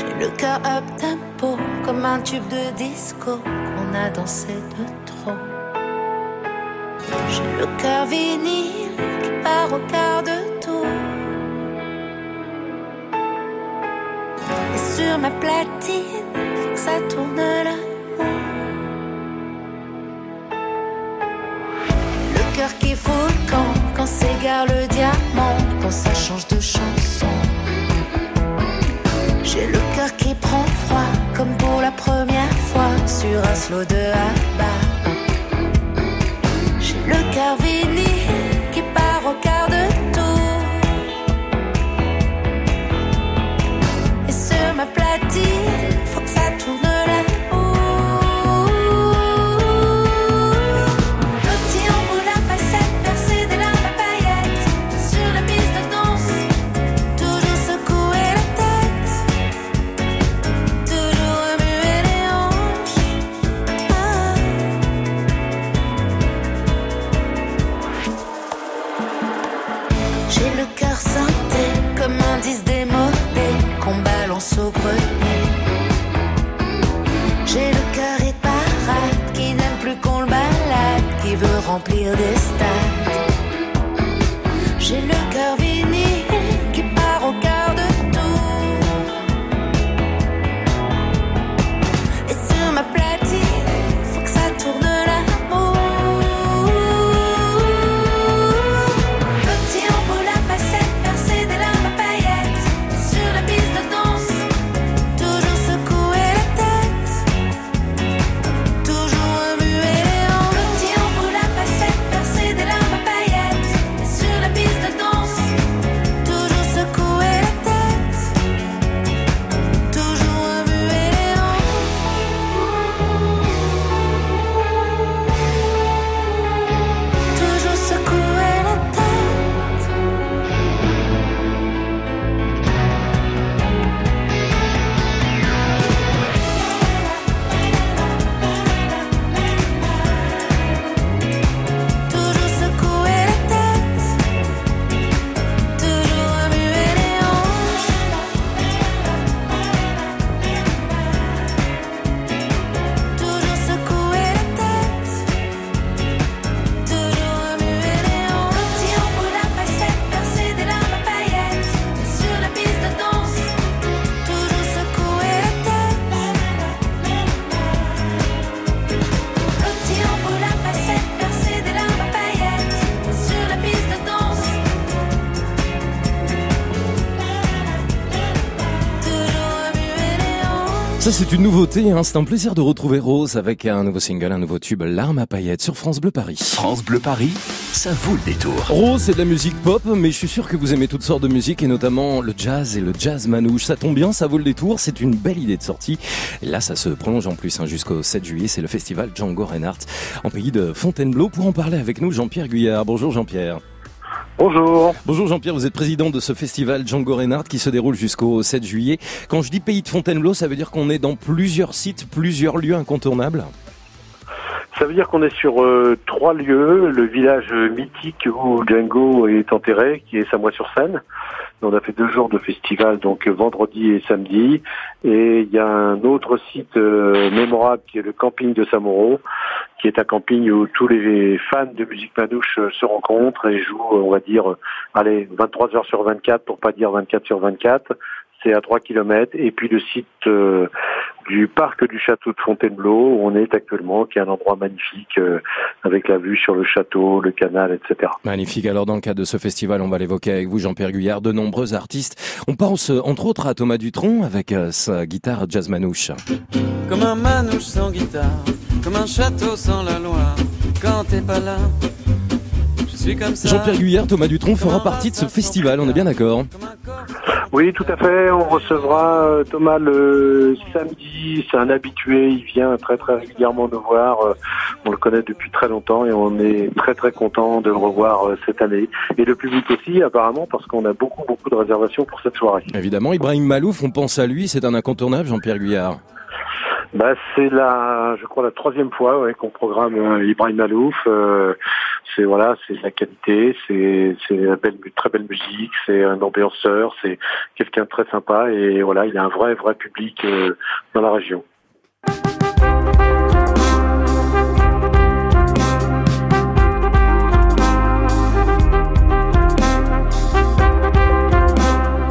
J'ai le cœur up tempo, comme un tube de disco qu'on a dansé de trop. J'ai le cœur vinyle qui part au quart de tour. Et sur ma platine, un slow de Abba. J'ai le cœur vinyle J'ai le cœur et parade qui n'aime plus qu'on le balade, qui veut remplir des stades. Ça c'est une nouveauté, hein. c'est un plaisir de retrouver Rose avec un nouveau single, un nouveau tube, L'arme à paillettes sur France Bleu Paris. France Bleu Paris, ça vaut le détour. Rose c'est de la musique pop, mais je suis sûr que vous aimez toutes sortes de musique et notamment le jazz et le jazz manouche. Ça tombe bien, ça vaut le détour, c'est une belle idée de sortie. Et là ça se prolonge en plus hein, jusqu'au 7 juillet, c'est le festival Django Reinhardt en pays de Fontainebleau. Pour en parler avec nous, Jean-Pierre Guyard. Bonjour Jean-Pierre. Bonjour. Bonjour Jean-Pierre, vous êtes président de ce festival Django Reinhardt qui se déroule jusqu'au 7 juillet. Quand je dis pays de Fontainebleau, ça veut dire qu'on est dans plusieurs sites, plusieurs lieux incontournables? Ça veut dire qu'on est sur euh, trois lieux. Le village mythique où Django est enterré, qui est Samois-sur-Seine. On a fait deux jours de festival, donc euh, vendredi et samedi. Et il y a un autre site euh, mémorable qui est le camping de Samoro, qui est un camping où tous les fans de musique manouche euh, se rencontrent et jouent, on va dire, allez, 23 heures sur 24, pour pas dire 24 sur 24. C'est à 3 kilomètres. Et puis le site du parc du château de Fontainebleau, où on est actuellement, qui est un endroit magnifique, euh, avec la vue sur le château, le canal, etc. Magnifique. Alors, dans le cadre de ce festival, on va l'évoquer avec vous, Jean-Pierre Guyard, de nombreux artistes. On pense, euh, entre autres, à Thomas Dutronc avec euh, sa guitare jazz manouche. Comme un manouche sans guitare, comme un château sans la Loire. Quand t'es pas là, je suis comme ça. Jean-Pierre Guyard, Thomas Dutronc fera partie de ce festival, on est bien d'accord Oui, tout à fait. On recevra euh, Thomas le samedi. C'est un habitué. Il vient très très régulièrement nous voir. Euh, On le connaît depuis très longtemps et on est très très content de le revoir euh, cette année. Et le public aussi, apparemment, parce qu'on a beaucoup beaucoup de réservations pour cette soirée. Évidemment, Ibrahim Malouf, on pense à lui, c'est un incontournable, Jean-Pierre Guyard. Bah, c'est la, je crois, la troisième fois ouais, qu'on programme euh, Ibrahim Malouf. Euh, c'est voilà, c'est la qualité, c'est c'est une belle, très belle musique, c'est un ambianceur, c'est quelqu'un très sympa et voilà, il a un vrai vrai public euh, dans la région.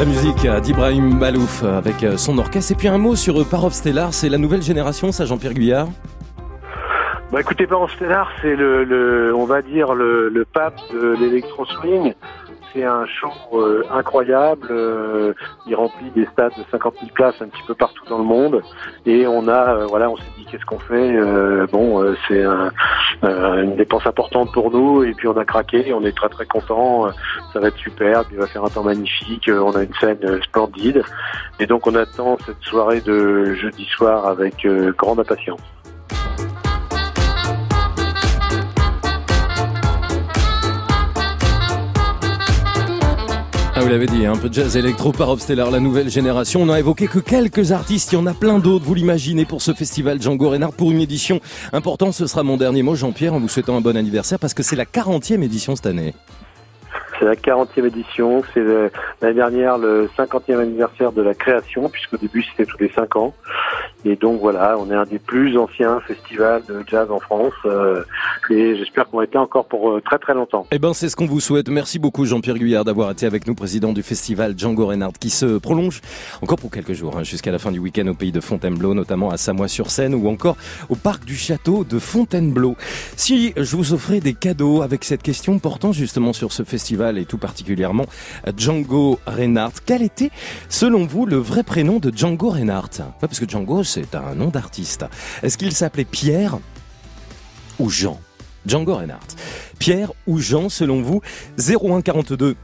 La musique d'Ibrahim Balouf avec son orchestre. Et puis un mot sur Parov Stellar, c'est la nouvelle génération, ça Jean-Pierre Guyard? Bah écoutez, Parov Stellar, c'est le, on va dire le, le pape de l'électro swing. C'est un show euh, incroyable. Euh, il remplit des stades de 50 000 places un petit peu partout dans le monde. Et on a, euh, voilà, on s'est dit qu'est-ce qu'on fait? Bon, c'est un, une dépense importante pour nous. Et puis on a craqué. On est très très content. Ça va être super. Il va faire un temps magnifique. On a une scène splendide. Et donc on attend cette soirée de jeudi soir avec grande impatience. Ah, vous l'avez dit, un peu de jazz électro par Stellar, la nouvelle génération. On n'a évoqué que quelques artistes, il y en a plein d'autres, vous l'imaginez, pour ce festival Django Reinhardt, pour une édition importante. Ce sera mon dernier mot, Jean-Pierre, en vous souhaitant un bon anniversaire, parce que c'est la 40e édition cette année. C'est la 40e édition. C'est l'année dernière le 50e anniversaire de la création, puisqu'au début c'était tous les 5 ans. Et donc voilà, on est un des plus anciens festivals de jazz en France. Euh, et j'espère qu'on va être encore pour euh, très très longtemps. Eh ben c'est ce qu'on vous souhaite. Merci beaucoup Jean-Pierre Guyard d'avoir été avec nous, président du festival Django Reinhardt, qui se prolonge encore pour quelques jours, hein, jusqu'à la fin du week-end au pays de Fontainebleau, notamment à Samois-sur-Seine ou encore au parc du château de Fontainebleau. Si je vous offrais des cadeaux avec cette question portant justement sur ce festival, et tout particulièrement Django Reinhardt. Quel était, selon vous, le vrai prénom de Django Reinhardt? Parce que Django, c'est un nom d'artiste. Est-ce qu'il s'appelait Pierre ou Jean? Django Reinhardt. Pierre ou Jean, selon vous? 0142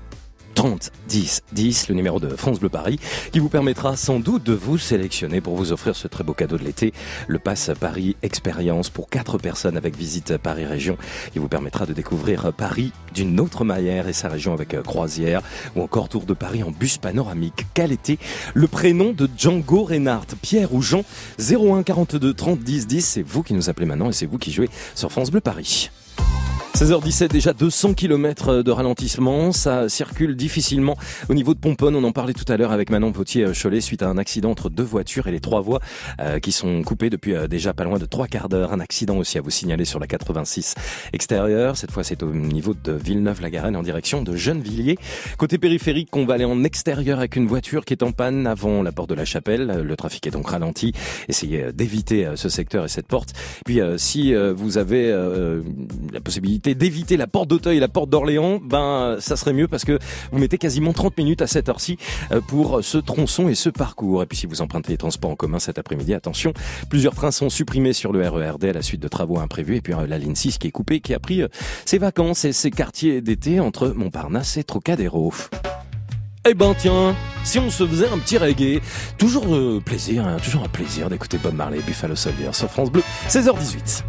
30 10 10, le numéro de France Bleu Paris, qui vous permettra sans doute de vous sélectionner pour vous offrir ce très beau cadeau de l'été, le Pass Paris Expérience pour quatre personnes avec visite Paris Région, qui vous permettra de découvrir Paris d'une autre manière et sa région avec croisière ou encore tour de Paris en bus panoramique. Quel était le prénom de Django Reinhardt? Pierre ou Jean? 01 42 30 10 10, c'est vous qui nous appelez maintenant et c'est vous qui jouez sur France Bleu Paris. 16h17, déjà 200 km de ralentissement. Ça circule difficilement au niveau de Pomponne. On en parlait tout à l'heure avec Manon Vautier-Cholet suite à un accident entre deux voitures et les trois voies euh, qui sont coupées depuis euh, déjà pas loin de trois quarts d'heure. Un accident aussi à vous signaler sur la 86 extérieure. Cette fois, c'est au niveau de Villeneuve-la-Garenne en direction de Gennevilliers. Côté périphérique, on va aller en extérieur avec une voiture qui est en panne avant la porte de la Chapelle. Le trafic est donc ralenti. Essayez euh, d'éviter ce secteur et cette porte. Puis, si vous avez la possibilité d'éviter la porte d'Auteuil et la porte d'Orléans, ben ça serait mieux parce que vous mettez quasiment 30 minutes à cette heure-ci euh, pour ce tronçon et ce parcours. Et puis si vous empruntez les transports en commun cet après-midi, attention, plusieurs trains sont supprimés sur le RERD à la suite de travaux imprévus et puis euh, la ligne 6 qui est coupée, qui a pris euh, ses vacances et ses quartiers d'été entre Montparnasse et Trocadéro. Eh ben tiens, si on se faisait un petit reggae, toujours plaisir, hein, toujours un plaisir d'écouter Bob Marley, Buffalo Soldier sur France Bleu, 16h18.